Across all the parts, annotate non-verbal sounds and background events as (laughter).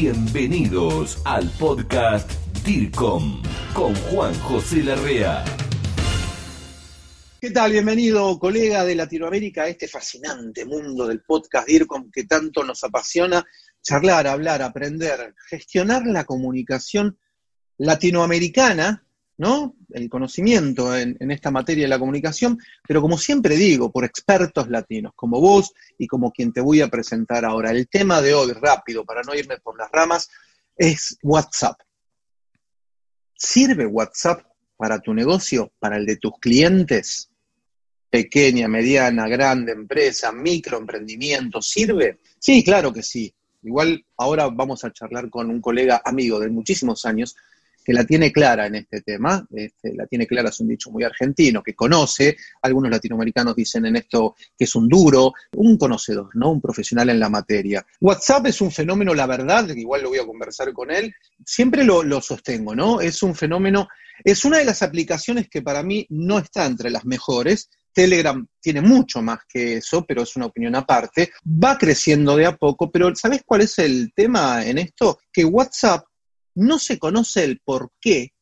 Bienvenidos al podcast DIRCOM con Juan José Larrea. ¿Qué tal? Bienvenido, colega de Latinoamérica, a este fascinante mundo del podcast DIRCOM que tanto nos apasiona charlar, hablar, aprender, gestionar la comunicación latinoamericana ¿no? El conocimiento en, esta materia de la comunicación, pero como siempre digo, por expertos latinos, como vos y como quien te voy a presentar ahora. El tema de hoy, rápido, para no irme por las ramas, es WhatsApp. ¿Sirve WhatsApp para tu negocio, para el de tus clientes? Pequeña, mediana, grande empresa, microemprendimiento, ¿sirve? Sí, claro que sí. Igual ahora vamos a charlar con un colega amigo de muchísimos años, que la tiene clara en este tema, este, la tiene clara es un dicho muy argentino, que conoce, algunos latinoamericanos dicen en esto que es un duro, un conocedor, ¿no? Un profesional en la materia. WhatsApp es un fenómeno, la verdad, igual lo voy a conversar con él, siempre lo, lo sostengo, ¿no? Es un fenómeno, es una de las aplicaciones que para mí no está entre las mejores, Telegram tiene mucho más que eso, pero es una opinión aparte. Va creciendo de a poco, pero ¿sabes cuál es el tema en esto? Que WhatsApp no se conoce el porqué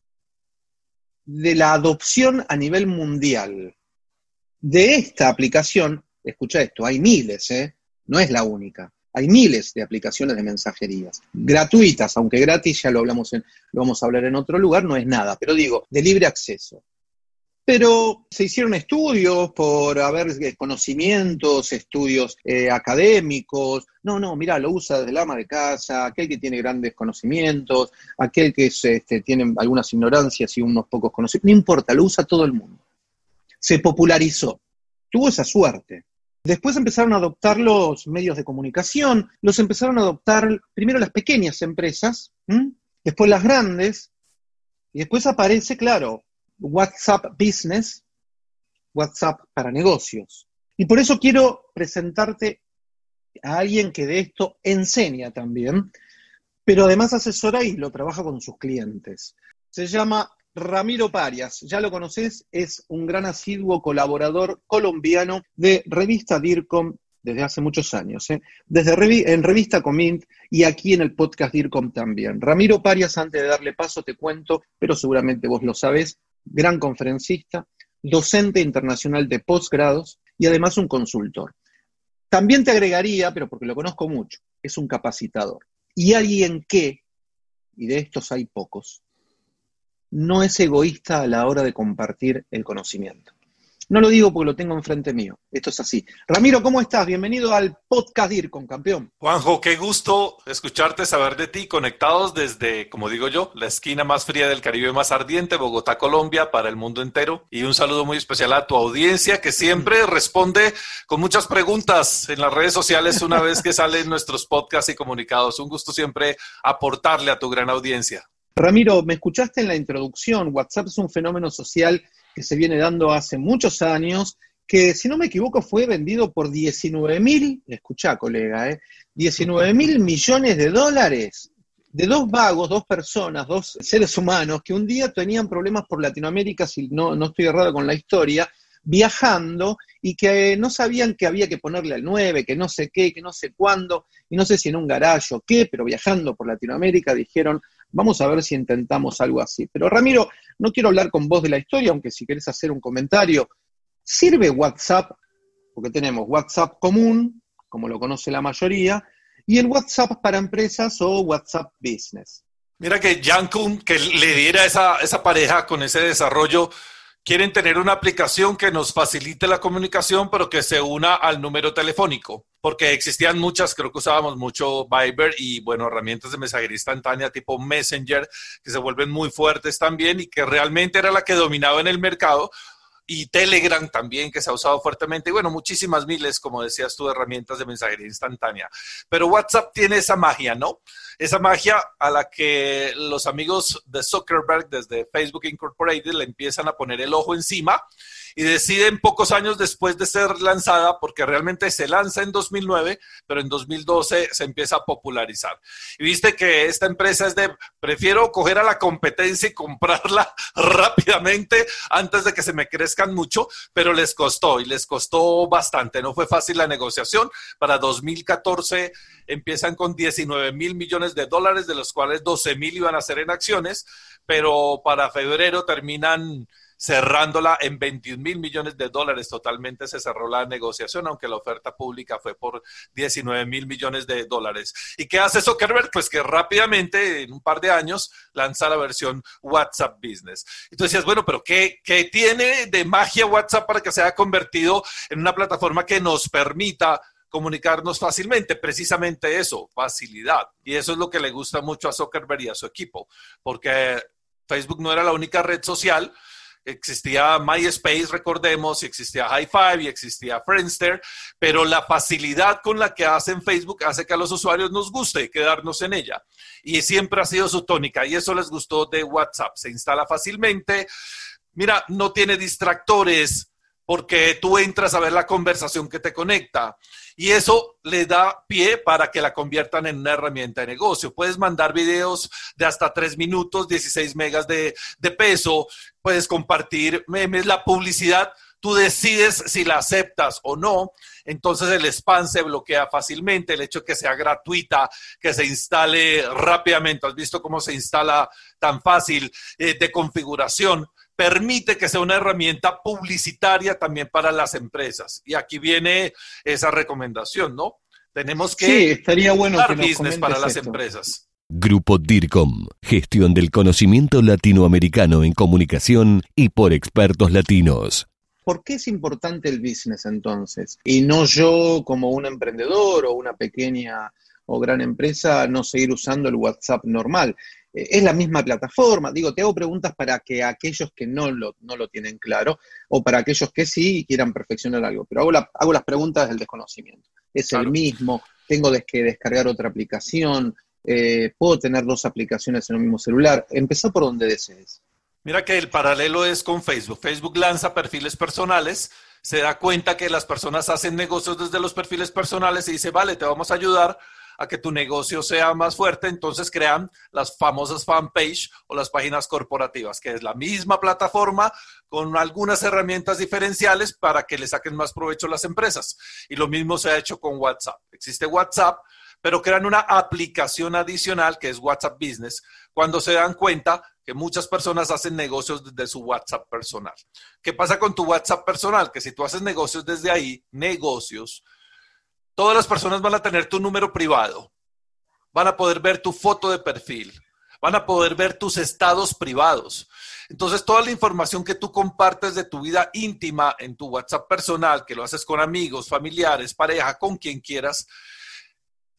de la adopción a nivel mundial de esta aplicación. Escucha esto, hay miles, ¿eh? no es la única. Hay miles de aplicaciones de mensajerías, gratuitas, aunque gratis, ya lo hablamos en, lo vamos a hablar en otro lugar, no es nada, pero digo, de libre acceso. Pero se hicieron estudios por haber eh, conocimientos, estudios eh, académicos. No, no, mira, lo usa desde el ama de casa, aquel que tiene grandes conocimientos, aquel que este, tiene algunas ignorancias y unos pocos conocimientos. No importa, lo usa todo el mundo. Se popularizó. Tuvo esa suerte. Después empezaron a adoptar los medios de comunicación, los empezaron a adoptar primero las pequeñas empresas, después las grandes, y después aparece, claro, WhatsApp Business, WhatsApp para negocios. Y por eso quiero presentarte a alguien que de esto enseña también, pero además asesora y lo trabaja con sus clientes. Se llama Ramiro Parias, ya lo conoces, es un gran asiduo colaborador colombiano de revista DIRCOM desde hace muchos años, ¿eh? desde en revista Comint y aquí en el podcast DIRCOM también. Ramiro Parias, antes de darle paso te cuento, pero seguramente vos lo sabés, gran conferencista, docente internacional de posgrados y además un consultor. También te agregaría, pero porque lo conozco mucho, es un capacitador. Y alguien que, y de estos hay pocos, no es egoísta a la hora de compartir el conocimiento. No lo digo porque lo tengo enfrente mío. Esto es así. Ramiro, ¿cómo estás? Bienvenido al podcast con campeón. Juanjo, qué gusto escucharte, saber de ti, conectados desde, como digo yo, la esquina más fría del Caribe más ardiente, Bogotá, Colombia, para el mundo entero. Y un saludo muy especial a tu audiencia que siempre responde con muchas preguntas en las redes sociales una vez que salen nuestros podcasts y comunicados. Un gusto siempre aportarle a tu gran audiencia. Ramiro, me escuchaste en la introducción. WhatsApp es un fenómeno social que se viene dando hace muchos años, que si no me equivoco fue vendido por 19 mil, escuchá colega, eh, 19 mil millones de dólares de dos vagos, dos personas, dos seres humanos que un día tenían problemas por Latinoamérica, si no, no estoy errado con la historia, viajando y que no sabían que había que ponerle al 9, que no sé qué, que no sé cuándo, y no sé si en un garaje o qué, pero viajando por Latinoamérica dijeron, Vamos a ver si intentamos algo así. Pero Ramiro, no quiero hablar con vos de la historia, aunque si querés hacer un comentario, ¿sirve WhatsApp? Porque tenemos WhatsApp común, como lo conoce la mayoría, y el WhatsApp para empresas o WhatsApp Business. Mira que Kuhn, que le diera esa, esa pareja con ese desarrollo, quieren tener una aplicación que nos facilite la comunicación, pero que se una al número telefónico porque existían muchas, creo que usábamos mucho Viber y, bueno, herramientas de mensajería instantánea tipo Messenger, que se vuelven muy fuertes también y que realmente era la que dominaba en el mercado. Y Telegram también, que se ha usado fuertemente. Y bueno, muchísimas miles, como decías tú, herramientas de mensajería instantánea. Pero WhatsApp tiene esa magia, ¿no? Esa magia a la que los amigos de Zuckerberg desde Facebook Incorporated le empiezan a poner el ojo encima y deciden pocos años después de ser lanzada, porque realmente se lanza en 2009, pero en 2012 se empieza a popularizar. Y viste que esta empresa es de, prefiero coger a la competencia y comprarla (laughs) rápidamente antes de que se me crezcan mucho, pero les costó y les costó bastante. No fue fácil la negociación. Para 2014 empiezan con 19 mil millones de dólares, de los cuales 12 mil iban a ser en acciones, pero para febrero terminan cerrándola en 21 mil millones de dólares. Totalmente se cerró la negociación, aunque la oferta pública fue por 19 mil millones de dólares. ¿Y qué hace Zuckerberg? Pues que rápidamente, en un par de años, lanza la versión WhatsApp Business. Entonces decías, bueno, pero ¿qué, ¿qué tiene de magia WhatsApp para que se haya convertido en una plataforma que nos permita comunicarnos fácilmente, precisamente eso, facilidad. Y eso es lo que le gusta mucho a Zuckerberg y a su equipo, porque Facebook no era la única red social, existía MySpace, recordemos, y existía High Five y existía Friendster, pero la facilidad con la que hacen Facebook hace que a los usuarios nos guste quedarnos en ella. Y siempre ha sido su tónica y eso les gustó de WhatsApp. Se instala fácilmente. Mira, no tiene distractores porque tú entras a ver la conversación que te conecta. Y eso le da pie para que la conviertan en una herramienta de negocio. Puedes mandar videos de hasta tres minutos, 16 megas de, peso, puedes compartir memes, la publicidad. Tú decides si la aceptas o no, entonces el spam se bloquea fácilmente, el hecho de que sea gratuita, que se instale rápidamente, has visto cómo se instala tan fácil eh, de configuración, permite que sea una herramienta publicitaria también para las empresas. Y aquí viene esa recomendación, ¿no? Tenemos que sí, estaría bueno dar business para las empresas. Grupo DIRCOM, gestión del conocimiento latinoamericano en comunicación y por expertos latinos. ¿Por qué es importante el business entonces? Y no yo como un emprendedor o una pequeña o gran empresa no seguir usando el WhatsApp normal es la misma plataforma. Digo, te hago preguntas para que aquellos que no lo, no lo tienen claro o para aquellos que sí quieran perfeccionar algo. Pero hago, hago las preguntas del desconocimiento. ¿Es el mismo? ¿Tengo que descargar otra aplicación? Eh, ¿Puedo tener dos aplicaciones en el mismo celular? Empezó por donde desees. Mira que el paralelo es con Facebook. Facebook lanza perfiles personales, se da cuenta que las personas hacen negocios desde los perfiles personales y dice, vale, te vamos a ayudar a que tu negocio sea más fuerte, entonces crean las famosas fanpage o las páginas corporativas, que es la misma plataforma con algunas herramientas diferenciales para que le saquen más provecho a las empresas. Y lo mismo se ha hecho con WhatsApp. Existe WhatsApp, pero crean una aplicación adicional que es WhatsApp Business cuando se dan cuenta que muchas personas hacen negocios desde su WhatsApp personal. ¿Qué pasa con tu WhatsApp personal? Que si tú haces negocios desde ahí, negocios, Todas las personas van a tener tu número privado, van a poder ver tu foto de perfil, van a poder ver tus estados privados. Entonces, toda la información que tú compartes de tu vida íntima en tu WhatsApp personal, que lo haces con amigos, familiares, pareja, con quien quieras,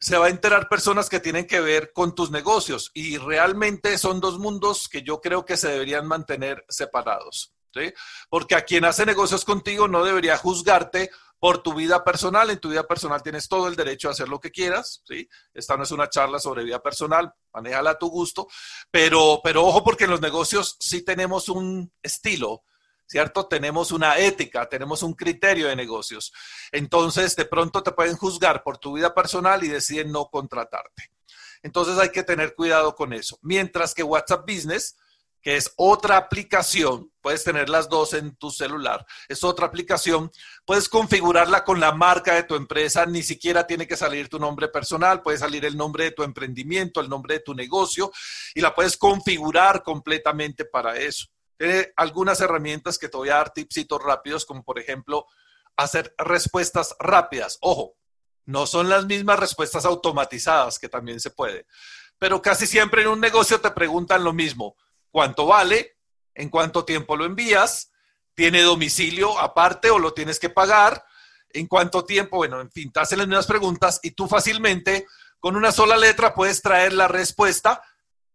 se va a enterar personas que tienen que ver con tus negocios y realmente son dos mundos que yo creo que se deberían mantener separados. ¿sí? Porque a quien hace negocios contigo no debería juzgarte por tu vida personal. En tu vida personal tienes todo el derecho a hacer lo que quieras, ¿sí? Esta no es una charla sobre vida personal, manéjala a tu gusto, pero, pero ojo porque en los negocios sí tenemos un estilo, ¿cierto? Tenemos una ética, tenemos un criterio de negocios. Entonces, de pronto te pueden juzgar por tu vida personal y deciden no contratarte. Entonces hay que tener cuidado con eso. Mientras que WhatsApp Business que es otra aplicación, puedes tener las dos en tu celular, es otra aplicación, puedes configurarla con la marca de tu empresa, ni siquiera tiene que salir tu nombre personal, puede salir el nombre de tu emprendimiento, el nombre de tu negocio, y la puedes configurar completamente para eso. Tiene algunas herramientas que te voy a dar tipsitos rápidos, como por ejemplo hacer respuestas rápidas. Ojo, no son las mismas respuestas automatizadas, que también se puede, pero casi siempre en un negocio te preguntan lo mismo cuánto vale, en cuánto tiempo lo envías, tiene domicilio aparte o lo tienes que pagar, en cuánto tiempo, bueno, en fin, te hacen las mismas preguntas y tú fácilmente con una sola letra puedes traer la respuesta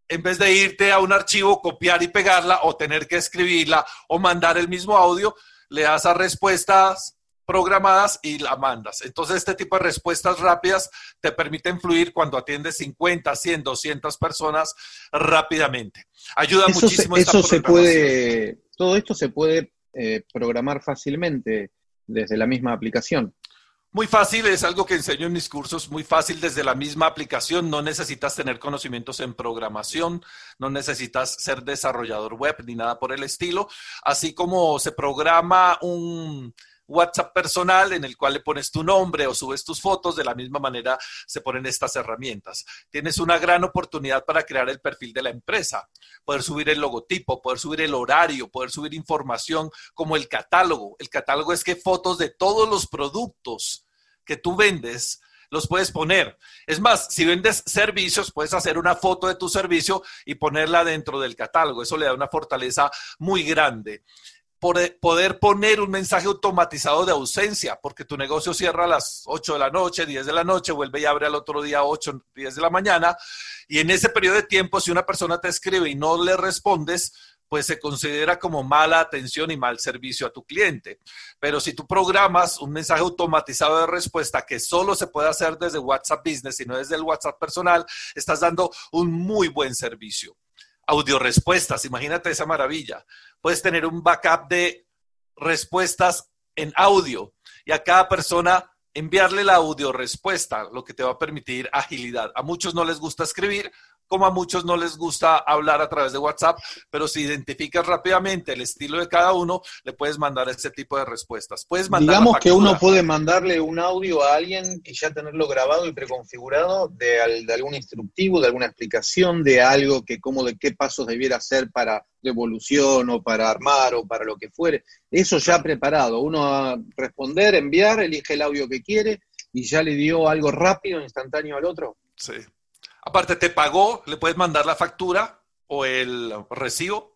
en vez de irte a un archivo, copiar y pegarla o tener que escribirla o mandar el mismo audio, le das a respuestas programadas y la mandas. Entonces, este tipo de respuestas rápidas te permiten fluir cuando atiendes 50, 100, 200 personas rápidamente. Ayuda muchísimo. eso se puede, todo esto se puede eh, programar fácilmente desde la misma aplicación. Muy fácil, es algo que enseño en mis cursos, muy fácil desde la misma aplicación, no necesitas tener conocimientos en programación, no necesitas ser desarrollador web ni nada por el estilo, así como se programa un WhatsApp personal en el cual le pones tu nombre o subes tus fotos, de la misma manera se ponen estas herramientas. Tienes una gran oportunidad para crear el perfil de la empresa, poder subir el logotipo, poder subir el horario, poder subir información como el catálogo. El catálogo es que fotos de todos los productos que tú vendes los puedes poner. Es más, si vendes servicios, puedes hacer una foto de tu servicio y ponerla dentro del catálogo. Eso le da una fortaleza muy grande. Poder poner un mensaje automatizado de ausencia, porque tu negocio cierra a las 8 de la noche, 10 de la noche, vuelve y abre al otro día 8, 10 de la mañana. Y en ese periodo de tiempo, si una persona te escribe y no le respondes, pues se considera como mala atención y mal servicio a tu cliente. Pero si tú programas un mensaje automatizado de respuesta que solo se puede hacer desde WhatsApp Business y no desde el WhatsApp personal, estás dando un muy buen servicio. Audio respuestas, imagínate esa maravilla. Puedes tener un backup de respuestas en audio y a cada persona enviarle la audio respuesta, lo que te va a permitir agilidad. A muchos no les gusta escribir, como a muchos no les gusta hablar a través de WhatsApp, pero si identificas rápidamente el estilo de cada uno, le puedes mandar ese tipo de respuestas. Puedes mandar Digamos que uno puede mandarle un audio a alguien y ya tenerlo grabado y preconfigurado de, de algún instructivo, de alguna explicación, de algo que cómo, de qué pasos debiera hacer para devolución o para armar o para lo que fuere. Eso ya preparado. Uno a responder, enviar, elige el audio que quiere y ya le dio algo rápido, instantáneo al otro. Sí. Aparte, te pagó, le puedes mandar la factura o el recibo.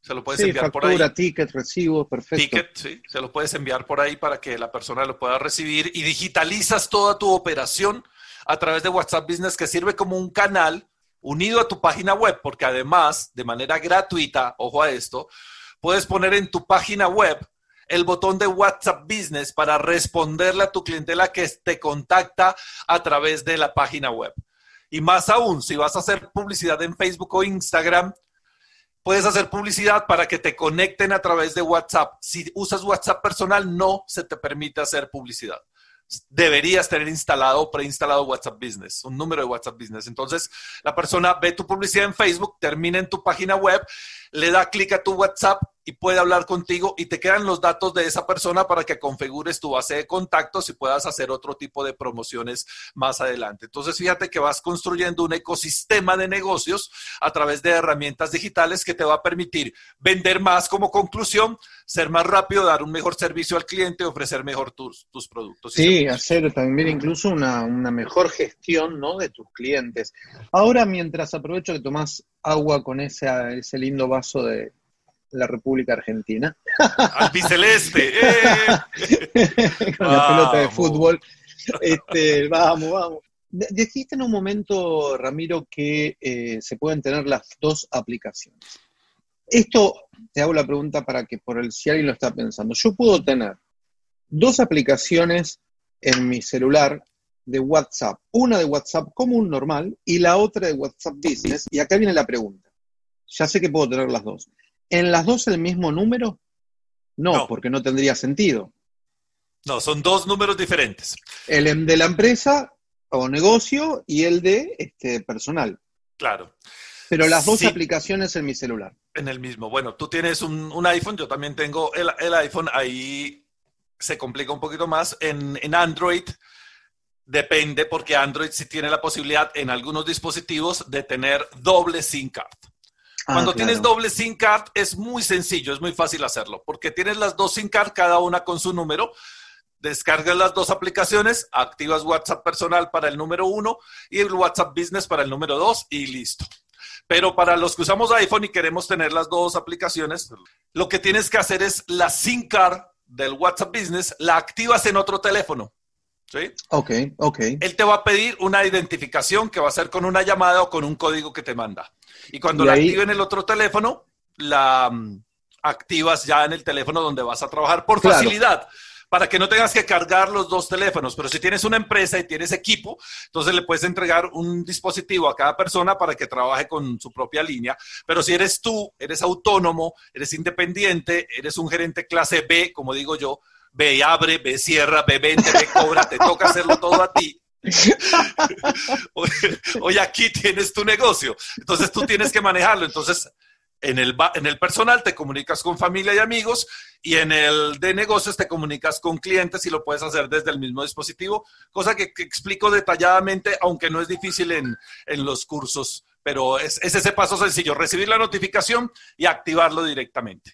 Se lo puedes enviar por ahí. ticket, recibo, perfecto. Ticket, sí. Se lo puedes enviar por ahí para que la persona lo pueda recibir y digitalizas toda tu operación a través de WhatsApp Business que sirve como un canal unido a tu página web, porque además, de manera gratuita, ojo a esto, puedes poner en tu página web el botón de WhatsApp Business para responderle a tu clientela que te contacta a través de la página web. Y más aún, si vas a hacer publicidad en Facebook o Instagram, puedes hacer publicidad para que te conecten a través de WhatsApp. Si usas WhatsApp personal, no se te permite hacer publicidad. Deberías tener instalado o preinstalado WhatsApp Business, un número de WhatsApp Business. Entonces, la persona ve tu publicidad en Facebook, termina en tu página web, le da clic a tu WhatsApp y puede hablar contigo y te quedan los datos de esa persona para que configures tu base de contactos y puedas hacer otro tipo de promociones más adelante. Entonces, fíjate que vas construyendo un ecosistema de negocios a través de herramientas digitales que te va a permitir vender más como conclusión, ser más rápido, dar un mejor servicio al cliente, ofrecer mejor tus, tus productos. Sí, hacer también incluso una, una mejor gestión ¿no? de tus clientes. Ahora, mientras aprovecho que tomás agua con ese, ese lindo vaso de, la República Argentina. Albiceleste. (laughs) ¡Eh! Con la pelota de fútbol. Este, vamos, vamos. Dijiste en un momento, Ramiro, que eh, se pueden tener las dos aplicaciones. Esto, te hago la pregunta para que por el si alguien lo está pensando. Yo puedo tener dos aplicaciones en mi celular de WhatsApp. Una de WhatsApp común, normal, y la otra de WhatsApp Business. Y acá viene la pregunta. Ya sé que puedo tener las dos. ¿En las dos el mismo número? No, porque no tendría sentido. No, son dos números diferentes. El de la empresa o negocio y el de este, personal. Claro. Pero las dos aplicaciones en mi celular. En el mismo. Bueno, tú tienes un, iPhone, yo también tengo el, el, iPhone, ahí se complica un poquito más. En, en Android depende porque Android sí tiene la posibilidad en algunos dispositivos de tener doble SIM card. Ah, Cuando tienes doble SIM card es muy sencillo, es muy fácil hacerlo, porque tienes las dos SIM card, cada una con su número. Descargas las dos aplicaciones, activas WhatsApp personal para el número uno y el WhatsApp Business para el número dos y listo. Pero para los que usamos iPhone y queremos tener las dos aplicaciones, lo que tienes que hacer es la SIM card del WhatsApp Business, la activas en otro teléfono. ¿Sí? Ok, ok. Él te va a pedir una identificación que va a ser con una llamada o con un código que te manda. Y cuando la active en el otro teléfono, la mm, activas ya en el teléfono donde vas a trabajar por facilidad para que no tengas que cargar los dos teléfonos. Pero si tienes una empresa y tienes equipo, entonces le puedes entregar un dispositivo a cada persona para que trabaje con su propia línea. Pero si eres tú, eres autónomo, eres independiente, eres un gerente clase B, como digo yo, ve y abre, ve cierra, ve vende, ve cobra, te toca hacerlo todo a ti. (laughs) Hoy aquí tienes tu negocio, entonces tú tienes que manejarlo. Entonces, en el, en el personal te comunicas con familia y amigos Y en el de negocios te comunicas con clientes y lo puedes hacer desde el mismo dispositivo, cosa que, explico detalladamente, aunque no es difícil en, los cursos, pero es, es ese paso sencillo, recibir la notificación y activarlo directamente.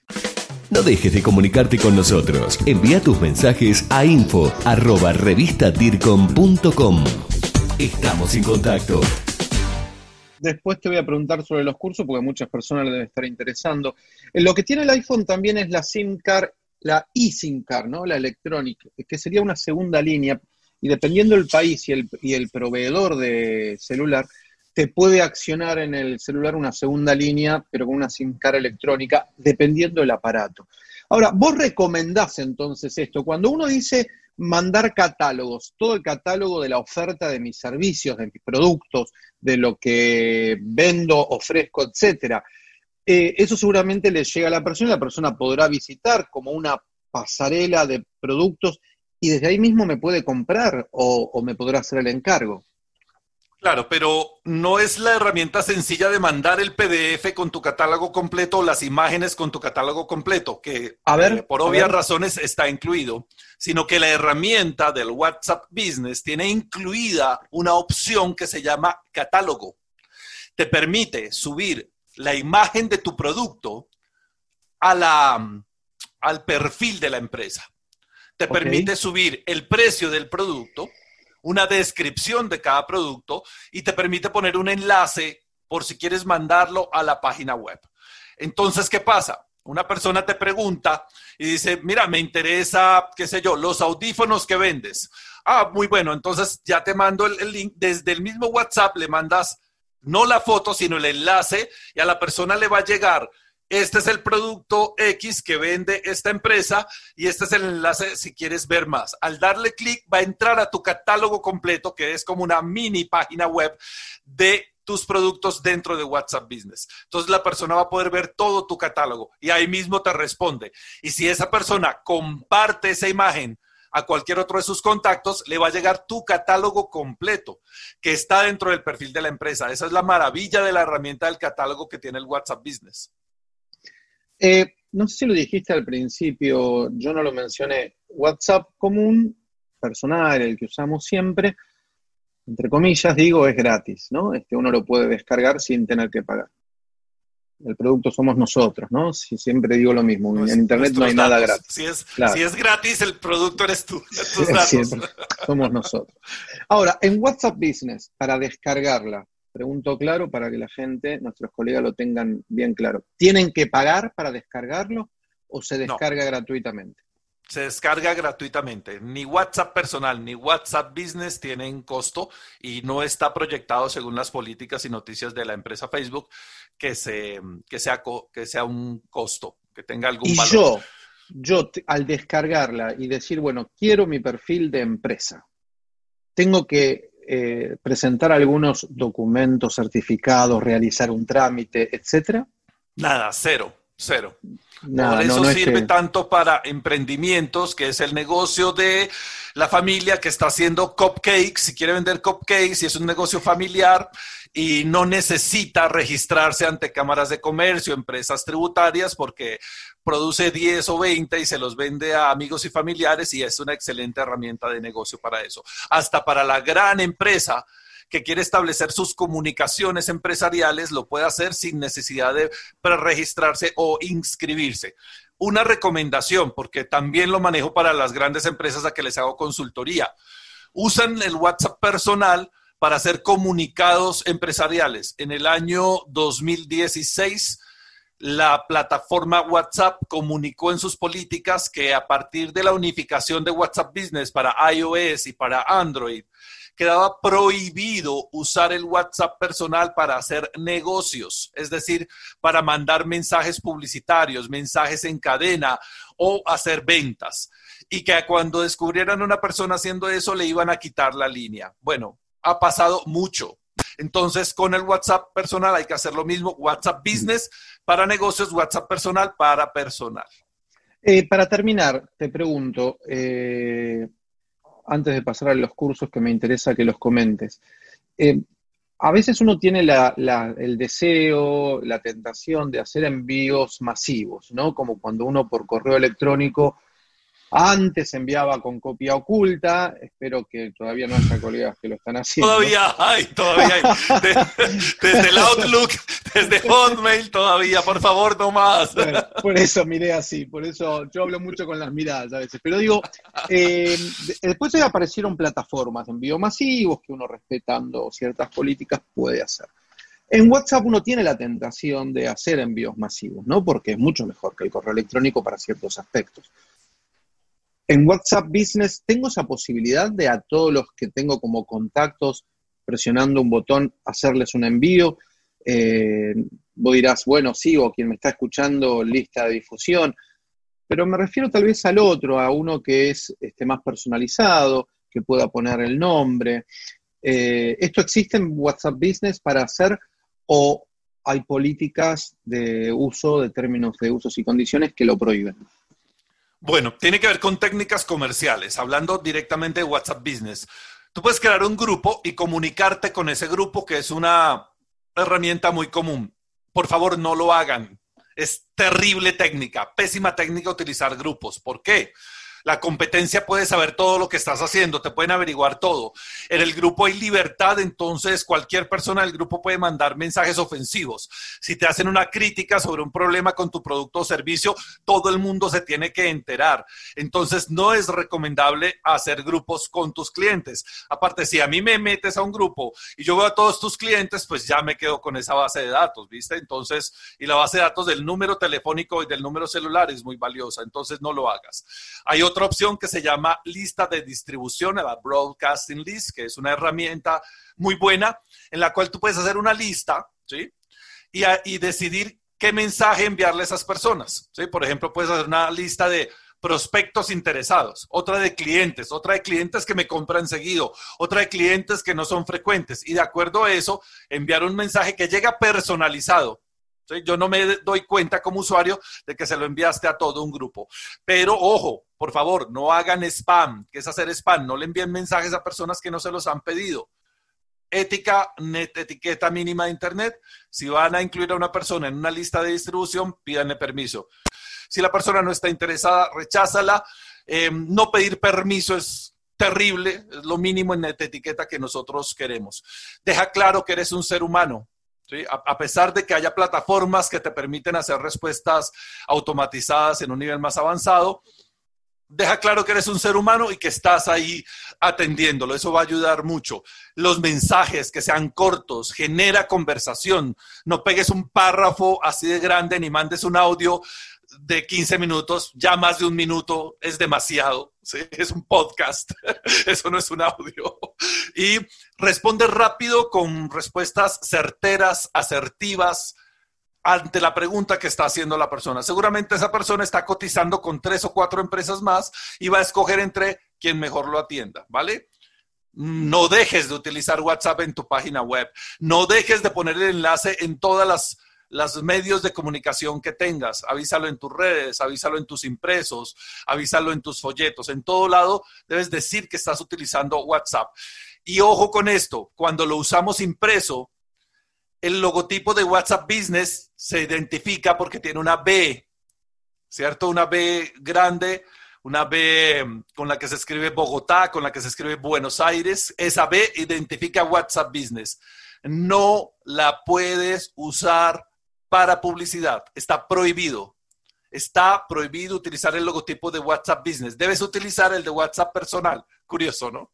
No dejes de comunicarte con nosotros. Envía tus mensajes a info Estamos en contacto. Después te voy a preguntar sobre los cursos porque a muchas personas les debe estar interesando. Eh, lo que tiene el iPhone también es la SIM card, la eSIM card, ¿no? La electrónica, que sería una segunda línea y dependiendo del país y el, y el proveedor de celular, te puede accionar en el celular una segunda línea, pero con una SIM card electrónica, dependiendo del aparato. Ahora, vos recomendás entonces esto. Cuando uno dice mandar catálogos, todo el catálogo de la oferta de mis servicios, de mis productos, de lo que vendo, ofrezco, etcétera. Eh, eso seguramente le llega a la persona y la persona podrá visitar como una pasarela de productos y desde ahí mismo me puede comprar o me podrá hacer el encargo. Claro, pero no es la herramienta sencilla de mandar el PDF con tu catálogo completo o las imágenes con tu catálogo completo, que eh, por obvias razones está incluido, sino que la herramienta del WhatsApp Business tiene incluida una opción que se llama catálogo. Te permite subir la imagen de tu producto a la, al perfil de la empresa. Te permite subir el precio del producto una descripción de cada producto y te permite poner un enlace por si quieres mandarlo a la página web. Entonces, ¿qué pasa? Una persona te pregunta y dice, mira, me interesa, qué sé yo, los audífonos que vendes. Ah, muy bueno, entonces ya te mando el, el link. Desde el mismo WhatsApp le mandas no la foto, sino el enlace y a la persona le va a llegar este es el producto X que vende esta empresa y este es el enlace si quieres ver más. Al darle clic va a entrar a tu catálogo completo, que es como una mini página web de tus productos dentro de WhatsApp Business. Entonces la persona va a poder ver todo tu catálogo y ahí mismo te responde. Y si esa persona comparte esa imagen a cualquier otro de sus contactos, le va a llegar tu catálogo completo que está dentro del perfil de la empresa. Esa es la maravilla de la herramienta del catálogo que tiene el WhatsApp Business. Eh, no sé si lo dijiste al principio, yo no lo mencioné. WhatsApp común, personal, el que usamos siempre, entre comillas, digo, es gratis, ¿no? Este, uno lo puede descargar sin tener que pagar. El producto somos nosotros, ¿no? Si siempre digo lo mismo, en Internet no hay nada gratis. Si es, si es, gratis, el producto eres tú, (laughs) somos nosotros. Ahora, en WhatsApp Business, para descargarla, Pregunto claro para que la gente, nuestros colegas lo tengan bien claro. ¿Tienen que pagar para descargarlo o se descarga gratuitamente? Se descarga gratuitamente. Ni WhatsApp personal ni WhatsApp Business tienen costo y no está proyectado según las políticas y noticias de la empresa Facebook que, se, que, sea, que sea un costo, que tenga algún y valor. Yo, yo al descargarla y decir, bueno, quiero mi perfil de empresa, tengo que eh, presentar algunos documentos certificados, realizar un trámite, etcétera? Nada, cero, cero. Por eso sirve tanto para emprendimientos, que es el negocio de la familia que está haciendo cupcakes, si quiere vender cupcakes, y es un negocio familiar, y no necesita registrarse ante cámaras de comercio, empresas tributarias, porque produce 10 o 20 y se los vende a amigos y familiares y es una excelente herramienta de negocio para eso. Hasta para la gran empresa que quiere establecer sus comunicaciones empresariales lo puede hacer sin necesidad de registrarse o inscribirse. Una recomendación, porque también lo manejo para las grandes empresas a que les hago consultoría. Usan el WhatsApp personal para hacer comunicados empresariales. En el año 2016, la plataforma WhatsApp comunicó en sus políticas que a partir de la unificación de WhatsApp Business para iOS y para Android, quedaba prohibido usar el WhatsApp personal para hacer negocios, es decir, para mandar mensajes publicitarios, mensajes en cadena o hacer ventas. Y que cuando descubrieran a una persona haciendo eso le iban a quitar la línea. Bueno, ha pasado mucho. Entonces, con el WhatsApp personal hay que hacer lo mismo. WhatsApp Business para negocios, WhatsApp personal para personal. Eh, para terminar, te pregunto, eh, antes de pasar a los cursos que me interesa que los comentes, eh, a veces uno tiene el deseo, la tentación de hacer envíos masivos, ¿no? Como cuando uno por correo electrónico antes enviaba con copia oculta, espero que todavía no haya colegas que lo están haciendo. Todavía hay, todavía hay. desde el Outlook, desde Hotmail, todavía, por favor, no más. por eso miré así, por eso yo hablo mucho con las miradas a veces. Pero digo, eh, después aparecieron plataformas de envío masivos que uno respetando ciertas políticas puede hacer. En WhatsApp uno tiene la tentación de hacer envíos masivos, ¿no? Porque es mucho mejor que el correo electrónico para ciertos aspectos. En WhatsApp Business tengo esa posibilidad de a todos los que tengo como contactos, presionando un botón, hacerles un envío. Eh, vos dirás, bueno, sí, o quien me está escuchando, lista de difusión. Pero me refiero tal vez al otro, a uno que es este, más personalizado, que pueda poner el nombre. Eh, ¿Esto existe en WhatsApp Business para hacer o hay políticas de uso, de términos de usos y condiciones que lo prohíben? Bueno, tiene que ver con técnicas comerciales, hablando directamente de WhatsApp Business. Tú puedes crear un grupo y comunicarte con ese grupo, que es una herramienta muy común. Por favor, no lo hagan. Es terrible técnica, pésima técnica utilizar grupos. ¿Por qué? La competencia puede saber todo lo que estás haciendo, te pueden averiguar todo. En el grupo hay libertad, entonces cualquier persona del grupo puede mandar mensajes ofensivos. Si te hacen una crítica sobre un problema con tu producto o servicio, todo el mundo se tiene que enterar. Entonces no es recomendable hacer grupos con tus clientes. Aparte, si a mí me metes a un grupo y yo veo a todos tus clientes, pues ya me quedo con esa base de datos, ¿viste? Entonces, y la base de datos del número telefónico y del número celular es muy valiosa, entonces no lo hagas. Hay otra opción que se llama lista de distribución, la Broadcasting List, que es una herramienta muy buena en la cual tú puedes hacer una lista. Y, decidir qué mensaje enviarle a esas personas. Por ejemplo, puedes hacer una lista de prospectos interesados, otra de clientes, otra de clientes que me compran seguido, otra de clientes que no son frecuentes. Y de acuerdo a eso, enviar un mensaje que llega personalizado yo no me doy cuenta como usuario de que se lo enviaste a todo un grupo. Pero ojo, por favor, no hagan spam, que es hacer spam. No le envíen mensajes a personas que no se los han pedido. Ética, net, etiqueta mínima de Internet. Si van a incluir a una persona en una lista de distribución, pídanle permiso. Si la persona no está interesada, recházala. Eh, no pedir permiso es terrible, es lo mínimo en etiqueta que nosotros queremos. Deja claro que eres un ser humano, a, pesar de que haya plataformas que te permiten hacer respuestas automatizadas en un nivel más avanzado, deja claro que eres un ser humano y que estás ahí atendiéndolo. Eso va a ayudar mucho. Los mensajes que sean cortos, genera conversación. No pegues un párrafo así de grande ni mandes un audio de 15 minutos, ya más de un minuto es demasiado, (laughs) es un podcast, (laughs) eso no es un audio. Y responde rápido con respuestas certeras, asertivas ante la pregunta que está haciendo la persona. Seguramente esa persona está cotizando con tres o cuatro empresas más y va a escoger entre quien mejor lo atienda, ¿vale? No dejes de utilizar WhatsApp en tu página web, no dejes de poner el enlace en todas las los medios de comunicación que tengas. Avísalo en tus redes, avísalo en tus impresos, avísalo en tus folletos. En todo lado debes decir que estás utilizando WhatsApp. Y ojo con esto, cuando lo usamos impreso, el logotipo de WhatsApp Business se identifica porque tiene una B, ¿cierto? Una B grande, una B con la que se escribe Bogotá, con la que se escribe Buenos Aires. Esa B identifica WhatsApp Business. No la puedes usar para publicidad. Está prohibido. Está prohibido utilizar el logotipo de WhatsApp Business. Debes utilizar el de WhatsApp personal. Curioso, ¿no?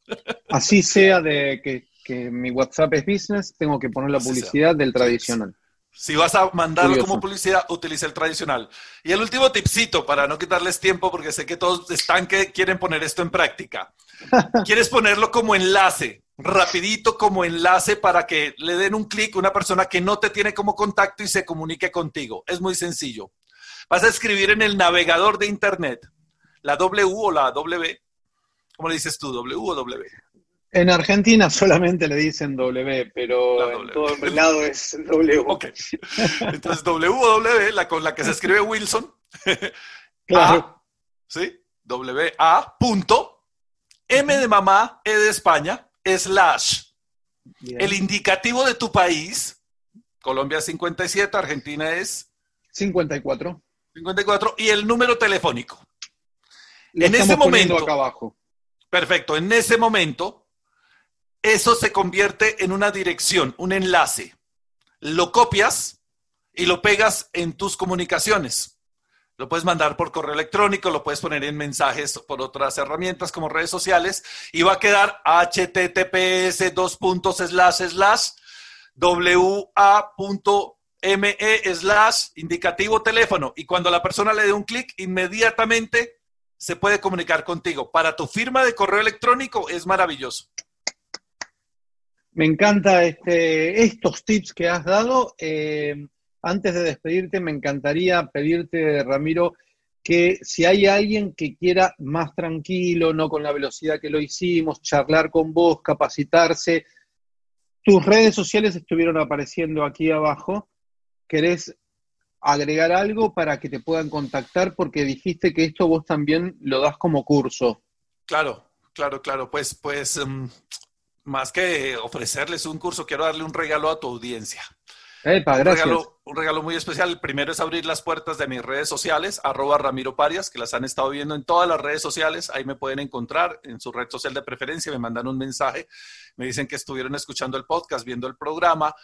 Así (laughs) sea de que, mi WhatsApp es business, tengo que poner la publicidad del tradicional. Si vas a mandarlo como publicidad, utiliza el tradicional. Y el último tipcito, para no quitarles tiempo, porque sé que todos están que quieren poner esto en práctica. (laughs) Quieres ponerlo como enlace rapidito como enlace para que le den un clic a una persona que no te tiene como contacto y se comunique contigo. Es muy sencillo. Vas a escribir en el navegador de Internet la W o la W. ¿Cómo le dices tú, W o W? En Argentina solamente le dicen W, pero en todo el lado es W. (laughs) Ok. Entonces, W o W, la con la que se escribe Wilson. (laughs) claro. ¿Sí? W A punto M de mamá, E de España, slash el indicativo de tu país, Colombia es 57, Argentina es 54. 54 y el número telefónico. en ese momento, acá abajo. Perfecto, en ese momento, eso se convierte en una dirección, un enlace. Lo copias y lo pegas en tus comunicaciones. Lo puedes mandar por correo electrónico, lo puedes poner en mensajes por otras herramientas como redes sociales y va a quedar https dos puntos slash slash wa.me slash indicativo teléfono y cuando la persona le dé un clic inmediatamente se puede comunicar contigo. Para tu firma de correo electrónico es maravilloso. Me encanta este, estos tips que has dado. Eh, antes de despedirte, me encantaría pedirte, Ramiro, que si hay alguien que quiera más tranquilo, no con la velocidad que lo hicimos, charlar con vos, capacitarse, tus redes sociales estuvieron apareciendo aquí abajo. ¿Querés agregar algo para que te puedan contactar? Porque dijiste que esto vos también lo das como curso. Claro, claro, claro. Pues, pues, em, más que ofrecerles un curso, quiero darle un regalo a tu audiencia un, regalo, muy especial. El primero es abrir las puertas de mis redes sociales, arroba Ramiro Parias, que las han estado viendo en todas las redes sociales. Ahí me pueden encontrar en su red social de preferencia. Me mandan un mensaje, me dicen que estuvieron escuchando el podcast, viendo el programa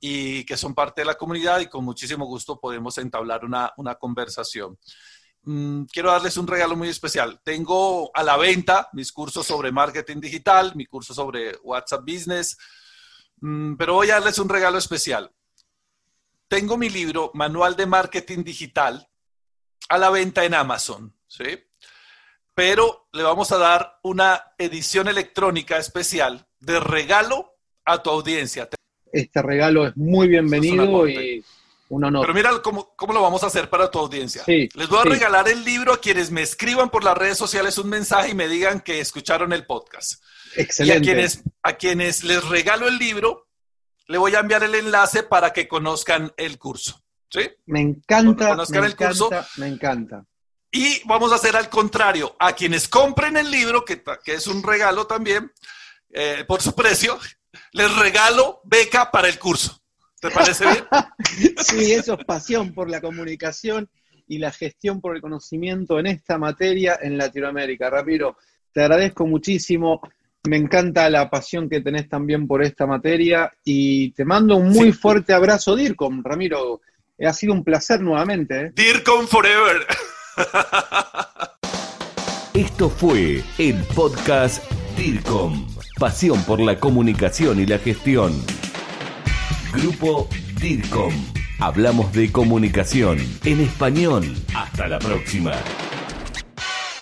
y que son parte de la comunidad y con muchísimo gusto podemos entablar una, conversación. Mm, quiero darles un regalo muy especial. Tengo a la venta mis cursos sobre marketing digital, mi curso sobre WhatsApp Business, mm, pero voy a darles un regalo especial tengo mi libro, Manual de Marketing Digital, a la venta en Amazon, ¿sí? Pero le vamos a dar una edición electrónica especial de regalo a tu audiencia. Este regalo es muy bienvenido y un honor. Pero mira cómo, lo vamos a hacer para tu audiencia. Les voy a regalar el libro a quienes me escriban por las redes sociales un mensaje y me digan que escucharon el podcast. Excelente. Y a quienes, a quienes les regalo el libro, le voy a enviar el enlace para que conozcan el curso. ¿Sí? Me encanta. Conozcan el curso. Me encanta. Y vamos a hacer al contrario. A quienes compren el libro, que, es un regalo también, eh, por su precio, les regalo beca para el curso. ¿Te parece bien? (laughs) sí, eso es pasión por la comunicación y la gestión por el conocimiento en esta materia en Latinoamérica. Ramiro, te agradezco muchísimo. Me encanta la pasión que tenés también por esta materia y te mando un muy fuerte abrazo, DIRCOM, Ramiro. Ha sido un placer nuevamente. ¿eh? DIRCOM Forever. Esto fue el podcast DIRCOM. Pasión por la comunicación y la gestión. Grupo DIRCOM. Hablamos de comunicación en español. Hasta la próxima.